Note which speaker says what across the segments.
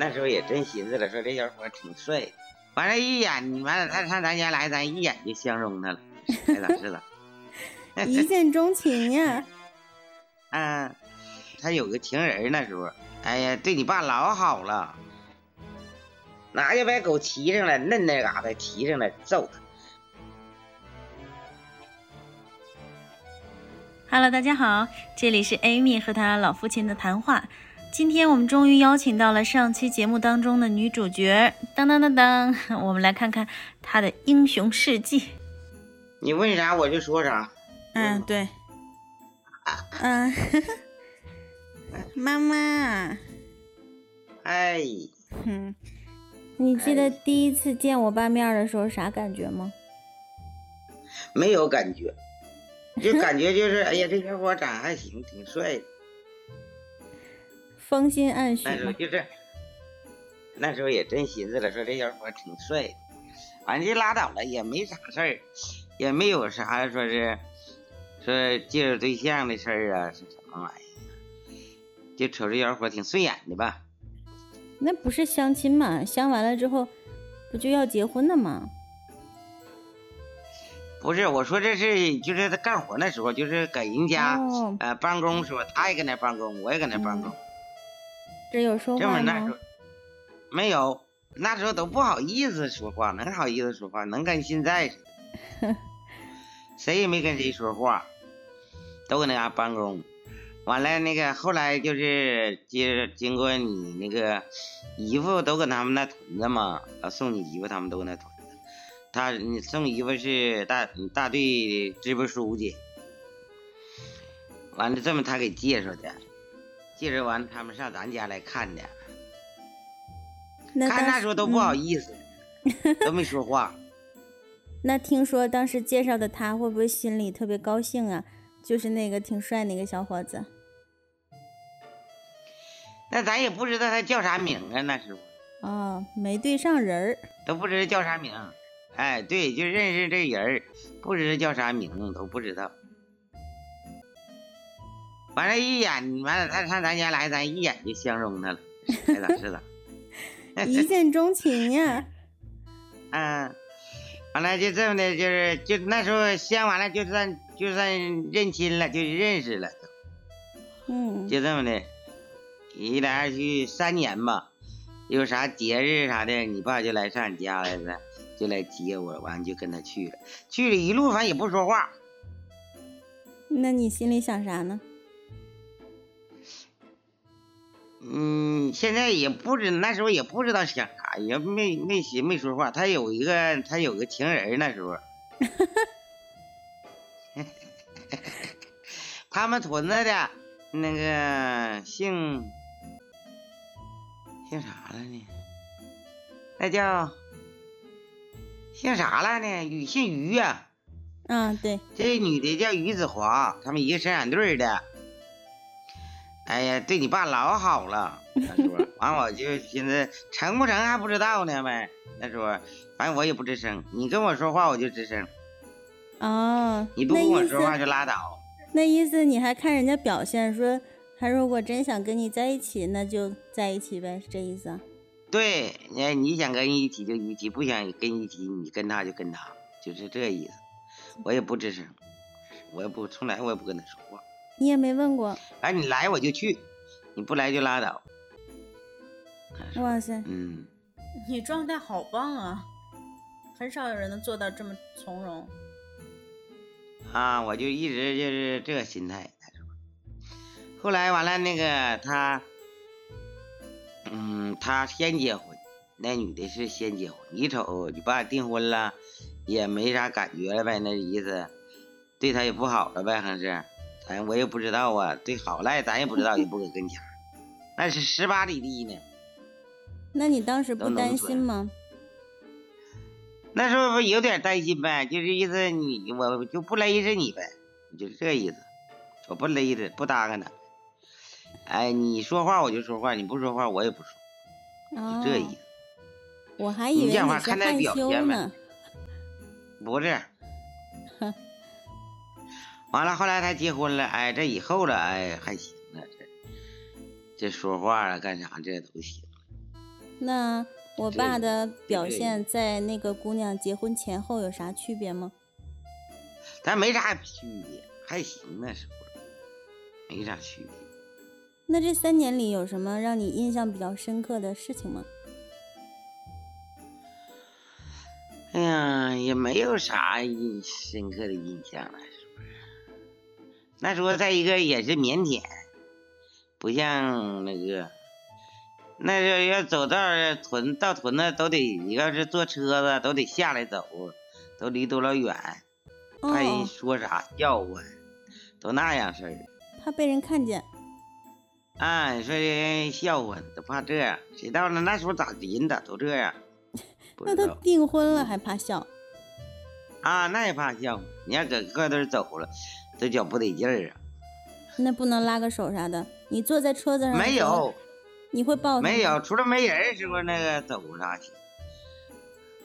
Speaker 1: 那时候也真寻思了，说这小伙挺帅的，完了，一眼完了，他上咱家来，咱一眼就相中他了，哎咋是的？
Speaker 2: 一见钟情呀！
Speaker 1: 嗯，他有个情人那时候，哎呀，对你爸老好了，拿就把狗骑上来，嫩那嘎达骑上来揍他。
Speaker 3: Hello，大家好，这里是 Amy 和她老父亲的谈话。今天我们终于邀请到了上期节目当中的女主角，当当当当，我们来看看她的英雄事迹。
Speaker 1: 你问啥我就说啥。
Speaker 2: 嗯，对。嗯，妈妈，
Speaker 1: 哎，
Speaker 2: 嗯，你记得第一次见我爸面的时候啥感觉吗？
Speaker 1: 没有感觉，就感觉就是，哎呀，这小伙长得还行，挺帅的。
Speaker 2: 芳心暗许
Speaker 1: 那时候？就是，那时候也真寻思了，说这小伙挺帅的，完就拉倒了，也没啥事儿，也没有啥说是说介绍对象的事儿啊，是什么玩意儿？就瞅这小伙挺顺眼的吧？
Speaker 2: 那不是相亲嘛？相完了之后，不就要结婚了吗？
Speaker 1: 不是，我说这是就是他干活那时候，就是搁人家、
Speaker 2: 哦，
Speaker 1: 呃办公时候，他也搁那办公，我也搁那办公，
Speaker 2: 这有说话
Speaker 1: 这么那时候
Speaker 2: 吗？
Speaker 1: 没有，那时候都不好意思说话，能好意思说话？能跟现在似的，谁也没跟谁说话，都搁那嘎办公。完了，那个后来就是接经过你那个姨夫都搁他们那屯子嘛，啊送你姨夫他们都搁那屯子。他你送衣服是大大队支部书记。完了，这么他给介绍的，介绍完他们上咱家来看的。
Speaker 2: 那
Speaker 1: 看那时候都不好
Speaker 2: 嗯
Speaker 1: 意思，都没说话。
Speaker 2: 那听说当时介绍的他会不会心里特别高兴啊？就是那个挺帅那个小伙子。
Speaker 1: 那咱也不知道他叫啥名啊，那时候
Speaker 2: 哦，没对上人儿。
Speaker 1: 都不知道叫啥名。哎，对，就认识这人儿，不知道叫啥名都不知道。完了，一眼完了，他上咱家来，咱一眼就相中他了，是咋是的？
Speaker 2: 一见钟情呀！
Speaker 1: 嗯，完了就这么的，就是就那时候相完了，就算就算认亲了，就认识了，
Speaker 2: 嗯，
Speaker 1: 就这么的，一来二去三年吧，有啥节日啥的，你爸就来上你家来了，就来接我，完就跟他去了，去了一路反正也不说话，
Speaker 2: 那你心里想啥呢？
Speaker 1: 嗯，现在也不知那时候也不知道想啥，也没没寻没说话。他有一个他有个情人那时候，他们屯子的那个姓姓啥了呢？那叫姓啥了呢？于姓于啊、
Speaker 2: 啊，对，
Speaker 1: 这女的叫于子华，他们一个生产队的。哎呀，对你爸老好了，他说，完我就寻思成不成还不知道呢呗。他说，反正我也不吱声，你跟我说话我就吱声，
Speaker 2: 哦，
Speaker 1: 你不跟我说话就拉倒。
Speaker 2: 那意思你还看人家表现，说他如果真想跟你在一起，那就在一起呗，是这意思啊？
Speaker 1: 对，你你想跟一起就一起，不想跟一起，你跟他就跟他，就是这意思。我也不吱声，我也不从来我也不跟他说话。
Speaker 2: 你也没问过？
Speaker 1: 哎，你来我就去，你不来就拉倒。
Speaker 2: 哇塞，
Speaker 1: 嗯。
Speaker 3: 你状态好棒啊！很少有人能做到这么从容。
Speaker 1: 啊，我就一直就是这个心态。他说，后来完了，那个他，嗯，他先结婚，那女的是先结婚。你瞅你爸订婚了，也没啥感觉了呗，那意思，对他也不好了呗，还是，咱我也不知道啊，对好赖咱也不知道，也不搁跟前儿那是十八里地呢。
Speaker 2: 那你当时不担心吗？
Speaker 1: 那时候不有点担心呗，就是意思你我就不勒着你呗，就是这意思，我不勒着不搭嘎他。哎，你说话我就说话，你不说话我也不说，
Speaker 2: 哦
Speaker 1: 就，这意思。
Speaker 2: 我还以为
Speaker 1: 你看他
Speaker 2: 害羞
Speaker 1: 表现呗
Speaker 2: 呢。
Speaker 1: 不是，完了，后来他结婚了，哎，这以后了，哎，还行了，这这说话啊，干啥这都行。
Speaker 2: 那我爸的表现在那个姑娘结婚前后有啥区别吗？
Speaker 1: 咱没啥区别，还行那时候，没啥区别。
Speaker 2: 那这三年里有什么让你印象比较深刻的事情吗？
Speaker 1: 哎呀，也没有啥印深刻的印象了，是不是？那时候再一个也是腼腆，不像那个，那时候要走道屯到屯子都得，你要是坐车子都得下来走，都离多老远，怕人
Speaker 2: 哦，
Speaker 1: 说啥笑话，都那样式儿。
Speaker 2: 怕被人看见。
Speaker 1: 啊，你说人笑话，都怕这样。谁到了那时候咋人咋都这样？
Speaker 2: 那都订婚了还怕笑？
Speaker 1: 啊，那也怕笑。你要搁个头走了，都觉不得劲儿啊。
Speaker 2: 那不能拉个手啥的？你坐在车子上
Speaker 1: 没有，
Speaker 2: 你会抱
Speaker 1: 没有，除了没人儿时候那个走啥去，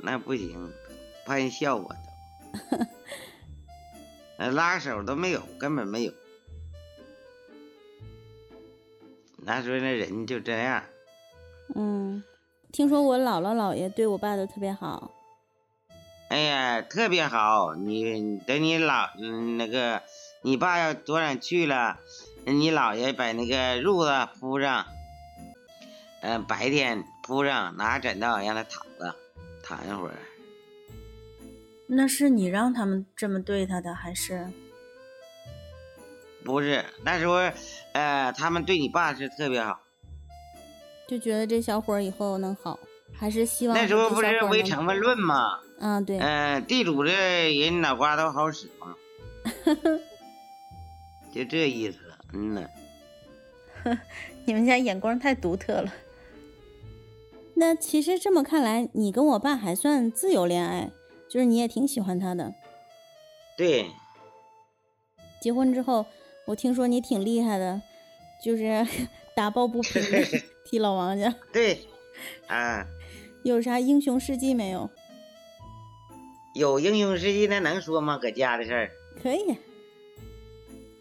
Speaker 1: 那不行，怕人笑话都。那拉手都没有，根本没有。那时候那人就这样。
Speaker 2: 嗯，听说我姥姥姥爷对我爸都特别好。
Speaker 1: 哎呀，特别好！你等你老嗯那个，你爸要多远去了，你姥爷把那个褥子铺上，嗯、白天铺上，拿枕头让他躺着，躺一会儿。
Speaker 3: 那是你让他们这么对他的，还是？
Speaker 1: 不是那时候，呃，他们对你爸是特别好。
Speaker 2: 就觉得这小伙以后能好，还是希望
Speaker 1: 那时候不是
Speaker 2: 小伙儿能
Speaker 1: 唯成分论吗？
Speaker 2: 嗯，对，
Speaker 1: 嗯、地主这人脑瓜都好使嘛，就这意思。嗯呐。
Speaker 3: 你们家眼光太独特了。
Speaker 2: 那其实这么看来，你跟我爸还算自由恋爱，就是你也挺喜欢他的。
Speaker 1: 对，
Speaker 2: 结婚之后，我听说你挺厉害的，就是 打抱不平的 替老王家，
Speaker 1: 对，啊。
Speaker 2: 有啥英雄事迹没有？
Speaker 1: 有英雄事迹那能说吗？搁家的事儿。
Speaker 2: 可以，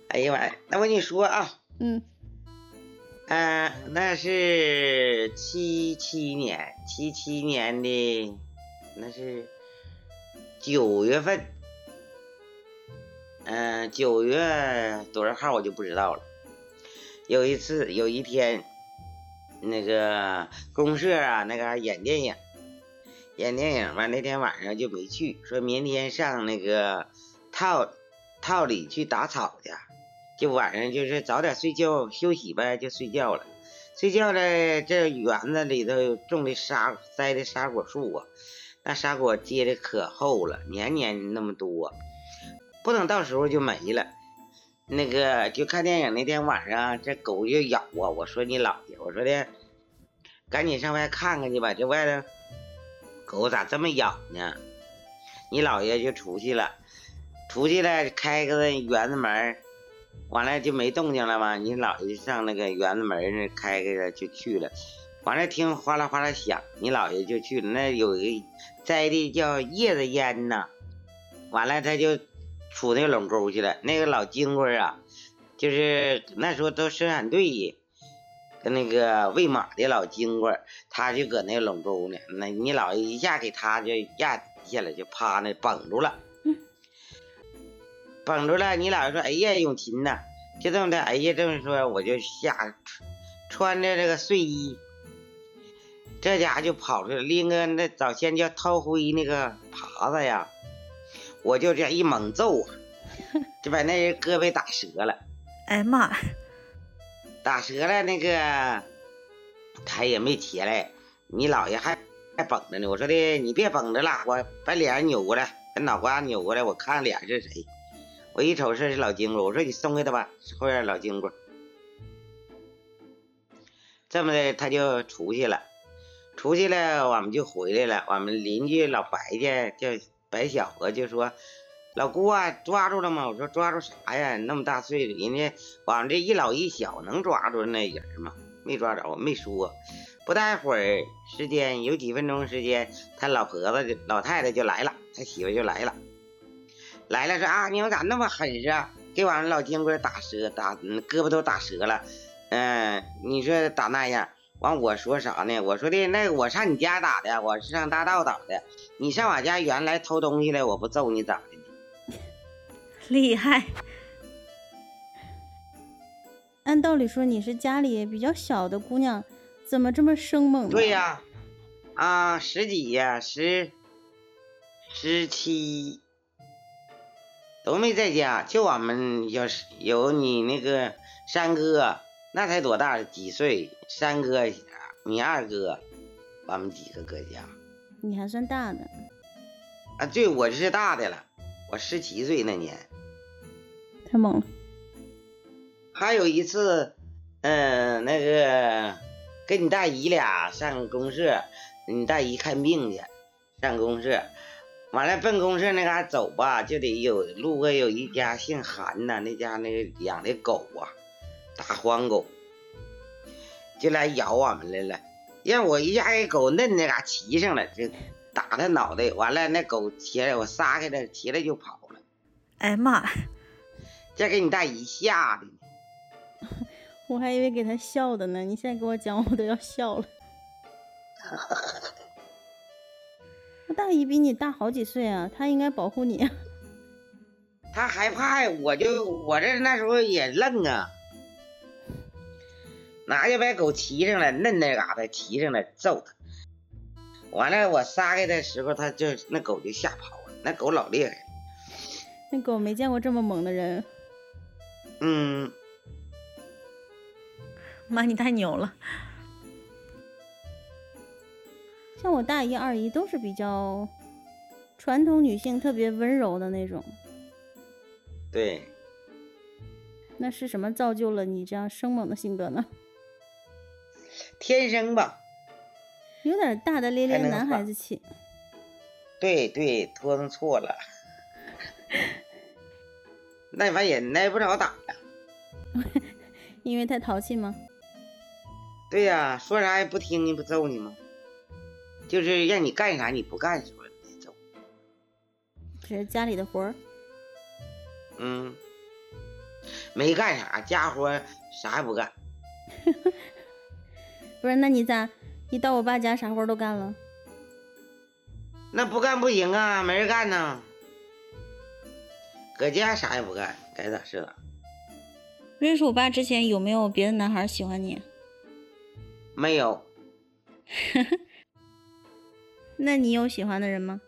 Speaker 1: 哎呀妈呀，那我跟你说啊，
Speaker 2: 嗯
Speaker 1: 嗯、那是七七年，七七年的，那是九月份，嗯、九月多少号我就不知道了。有一次，有一天，那个公社啊，那个演电影，演电影吧，那天晚上就没去，说明天上那个套套里去打草去。就晚上就是早点睡觉休息呗，就睡觉了。睡觉了，这园子里头种的沙栽的沙果树啊，那沙果结的可厚了，年年那么多，不等到时候就没了。那个就看电影那天晚上，这狗就咬啊！我说你姥爷，我说的，赶紧上外看看去吧，这外头狗咋这么咬呢？你姥爷就出去了，出去了开个园子门完了就没动静了嘛，你姥爷就上那个园子门那开开了就去了，完了听哗啦哗啦响，你姥爷就去了，那有一个栽的叫叶子烟呐，完了他就出那个垄沟去了，那个老金龟啊，就是那时候都生产队跟那个喂马的老金龟，他就搁那垄沟呢，那你姥爷一下给他就压底下了，就趴那绷住了。绷住了，你姥爷说：“哎呀，永琴呐，就这么的，哎呀，这么说我就下穿着这个睡衣，这家就跑出来，拎个那早先叫掏灰那个耙子呀，我就这样一猛揍啊，就把那人胳膊打折了，
Speaker 3: 哎呀妈，
Speaker 1: 打折了那个他也没起来，你姥爷还还绷着呢。我说的你别绷着了，我把脸扭过来，把脑瓜扭过来，我看脸是谁。我一瞅这是老金龟，我说你松开他吧，后院老金龟。这么的他就出去了，出去了我们就回来了。我们邻居老白家叫白小子就说：“老姑啊，抓住了吗？”我说：“抓住啥呀？那么大岁数，人家我们这一老一小能抓住那人吗？没抓着，没说。不大会儿时间，有几分钟时间，他老婆子就老太太就来了，他媳妇就来了。来了说啊，你们咋那么狠实啊？给俺们老金龟打折，打胳膊都打折了。嗯，你说打那样，完我说啥呢？我说的那我上你家打的，我是上大道打的。你上我家原来偷东西来，我不揍你咋的呢？
Speaker 3: 厉害。
Speaker 2: 按道理说你是家里比较小的姑娘，怎么这么生猛呢？
Speaker 1: 对呀，啊，十几呀，十十七都没在家，就我们有有你那个三哥，那才多大几岁？三哥，你二哥，我们几个搁家。
Speaker 2: 你还算大的。
Speaker 1: 啊，对，我是大的了，我十七岁那年。
Speaker 2: 太猛了。
Speaker 1: 还有一次，嗯，那个跟你大姨俩上公社，你大姨看病去，上公社，完了奔公社那嘎走吧，就得有路过有一家姓韩的，那家那个养的狗啊，大黄狗，就来咬我们来了，让我一下给狗摁那嘎骑上了，就打他脑袋，完了那狗起来，我撒开它，起来就跑了。
Speaker 3: 哎呀妈！
Speaker 1: 这给你大姨吓的。
Speaker 2: 我还以为给他笑的呢，你现在给我讲，我都要笑了。我大姨比你大好几岁啊，她应该保护你。
Speaker 1: 她害怕呀，我就我这那时候也愣啊，拿就把狗骑上了，嫩那嘎达骑上了，揍他。完了，我撒开的时候，他就那狗就吓跑了。那狗老厉害，
Speaker 2: 那狗没见过这么猛的人。
Speaker 1: 嗯。
Speaker 3: 妈，你太牛了！
Speaker 2: 像我大姨、二姨都是比较传统女性，特别温柔的那种。
Speaker 1: 对。
Speaker 2: 那是什么造就了你这样生猛的性格呢？
Speaker 1: 天生吧。
Speaker 2: 有点大大咧咧男孩子气。
Speaker 1: 对对，拖成错了。那玩意挨不着打呀。
Speaker 2: 因为太淘气吗？
Speaker 1: 对呀，说啥也不听，你不揍你吗？就是让你干啥你不干，说你揍。
Speaker 2: 这是家里的活儿。
Speaker 1: 嗯，没干啥，家活啥也不干。
Speaker 2: 不是，那你咋你到我爸家啥活都干了？
Speaker 1: 那不干不行啊，没人干呢。搁家啥也不干，该咋是咋。
Speaker 2: 认识我爸之前有没有别的男孩喜欢你？
Speaker 1: 没有，
Speaker 2: 那你有喜欢的人吗？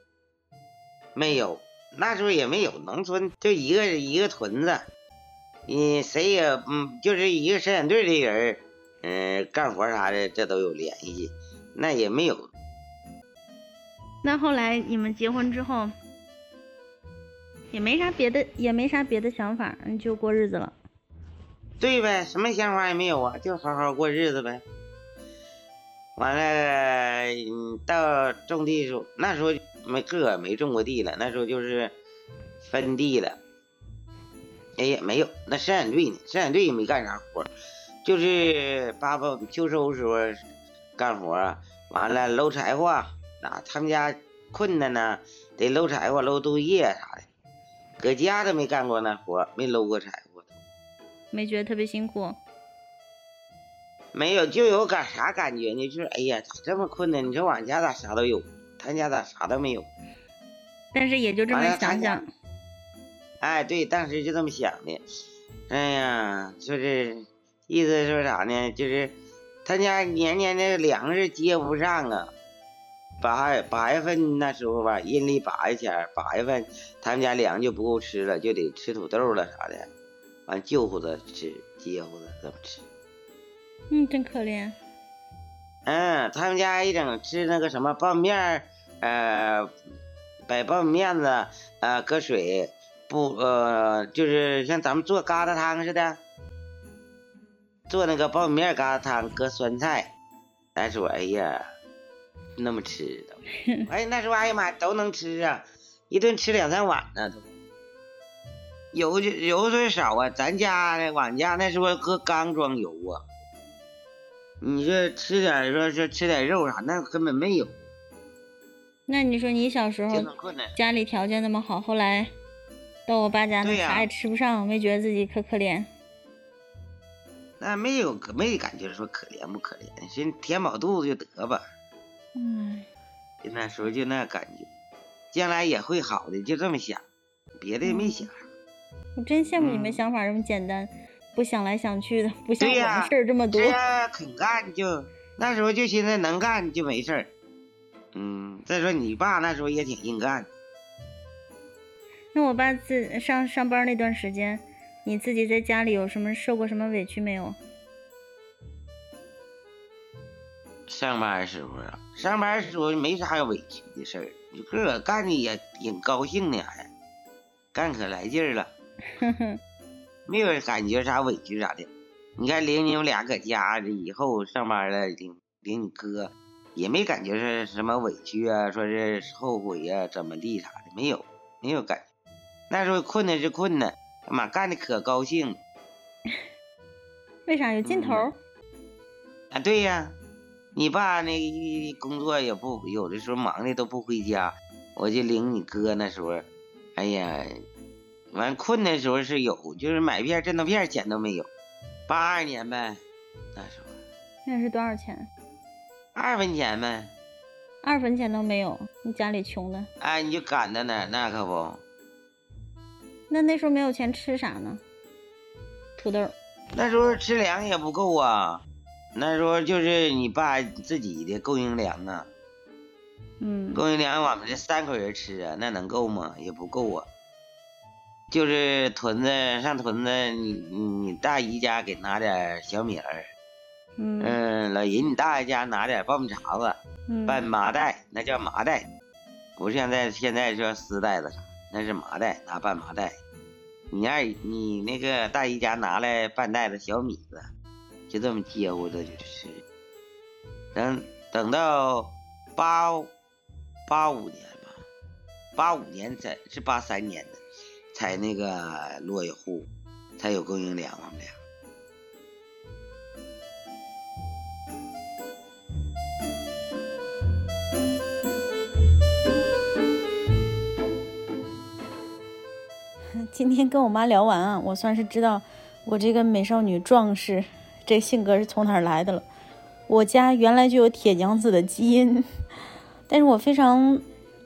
Speaker 1: 没有，那时候也没有，农村就一个一个屯子，你谁也嗯，就是一个生产队的人，嗯，干活啥的这都有联系，那也没有。
Speaker 2: 那后来你们结婚之后，也没啥别的，也没啥别的想法，就过日子了。
Speaker 1: 对呗，什么想法也没有啊，就好好过日子呗。完了，到种地时候，那时候没自个没种过地了，那时候就是分地了。哎呀，没有，那生产队呢？生产队也没干啥活，就是爸爸秋收时候干活。完了搂柴火，啊，他们家困难呢，得搂柴火、搂豆叶啥的。搁家都没干过那活，没搂过柴火。
Speaker 2: 没觉得特别辛苦。
Speaker 1: 没有，就有感啥感觉呢？就是哎呀，咋这么困难？你说俺家咋啥都有，他家咋啥都没有？
Speaker 2: 但是也就这么想想。
Speaker 1: 哎，对，当时就这么想的。哎呀，就是意思说啥呢？就是他家年年的粮食接不上啊。八八月份那时候吧，阴历八月前，八月份他们家粮就不够吃了，就得吃土豆了啥的，完就乎着吃，接乎着这么吃。
Speaker 2: 嗯，真可怜。
Speaker 1: 嗯，他们家一整吃那个什么苞米面呃，摆苞米面子，呃，搁水，不，呃，就是像咱们做疙瘩汤似的，做那个苞米面疙瘩汤，搁酸菜。咱说，哎呀，那么吃的，哎，那时候哎呀妈，都能吃啊，一顿吃两三碗呢都。油就油水少啊，咱家的，俺家那时候搁缸装油啊。你说吃点说是吃点肉啥，那根本没有。
Speaker 2: 那你说你小时候家里条件那么好，后来到我爸家那啥也吃不上，没觉得自己可可怜。
Speaker 1: 那没有没感觉说可怜不可怜，先填饱肚子就得吧。
Speaker 2: 嗯，
Speaker 1: 就那时候就那感觉，将来也会好的，就这么想，别的也没想。
Speaker 2: 我真羡慕你们
Speaker 1: 嗯
Speaker 2: 想法这么简单，不想来想去的，不像我们事儿这么多
Speaker 1: 只。要肯干就那时候就寻思能干就没事儿。嗯，再说你爸那时候也挺硬干，
Speaker 2: 那我爸自上上班那段时间，你自己在家里有什么受过什么委屈没有？
Speaker 1: 上班时候啊，上班时候没啥委屈的事儿，你自个干的也挺高兴的，还干可来劲儿了，
Speaker 2: 哼哼，
Speaker 1: 没有感觉啥委屈啥的。你看领你们俩搁家这以后上班了，领领你哥，也没感觉是什么委屈啊，说是后悔呀、怎么地啥的，没有，没有感觉。那时候困难是困难，妈干的可高兴
Speaker 2: 为啥有劲头儿？
Speaker 1: 啊！对呀，你爸那工作也不有的时候忙的都不回家，我就领你哥那时候，哎呀，完困的时候是有，就是买片镇痛片钱都没有，八二年呗，那时候
Speaker 2: 那是多少钱？
Speaker 1: 二分钱呗，
Speaker 2: 二分钱都没有，你家里穷的。
Speaker 1: 哎，你就赶着呢，那可不，
Speaker 2: 那那时候没有钱吃啥呢？土豆。
Speaker 1: 那时候吃粮也不够啊，那时候就是你爸自己的供应粮啊，
Speaker 2: 嗯，
Speaker 1: 供应粮我们这三口人吃啊，那能够吗？也不够啊。就是屯子上屯子，你你你大姨家给拿点小米儿，
Speaker 2: 嗯
Speaker 1: 嗯，老姨你大爷家拿点苞米碴子，
Speaker 2: 嗯
Speaker 1: 拌麻袋，那叫麻袋，不是现在现在说丝袋子啥，那是麻袋，拿半麻袋。你二你那个大姨家拿来半袋子小米子，就这么接乎着就吃。等等到八八五年吧，八五年才是八三年的，才那个落一户，才有供应粮，我们俩。
Speaker 3: 今天跟我妈聊完啊，我算是知道我这个美少女壮士这性格是从哪儿来的了。我家原来就有铁娘子的基因，但是我非常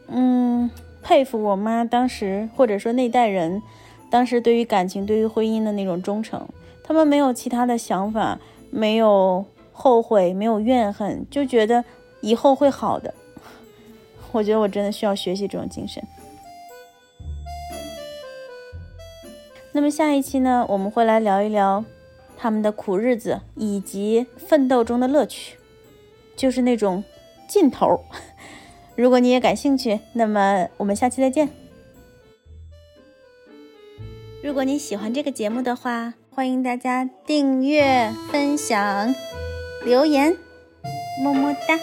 Speaker 3: 嗯佩服我妈当时或者说那代人当时对于感情、对于婚姻的那种忠诚，他们没有其他的想法，没有后悔，没有怨恨，就觉得以后会好的。我觉得我真的需要学习这种精神。那么下一期呢，我们会来聊一聊他们的苦日子以及奋斗中的乐趣，就是那种劲头。如果你也感兴趣，那么我们下期再见。如果你喜欢这个节目的话，欢迎大家订阅、分享、留言，么么哒。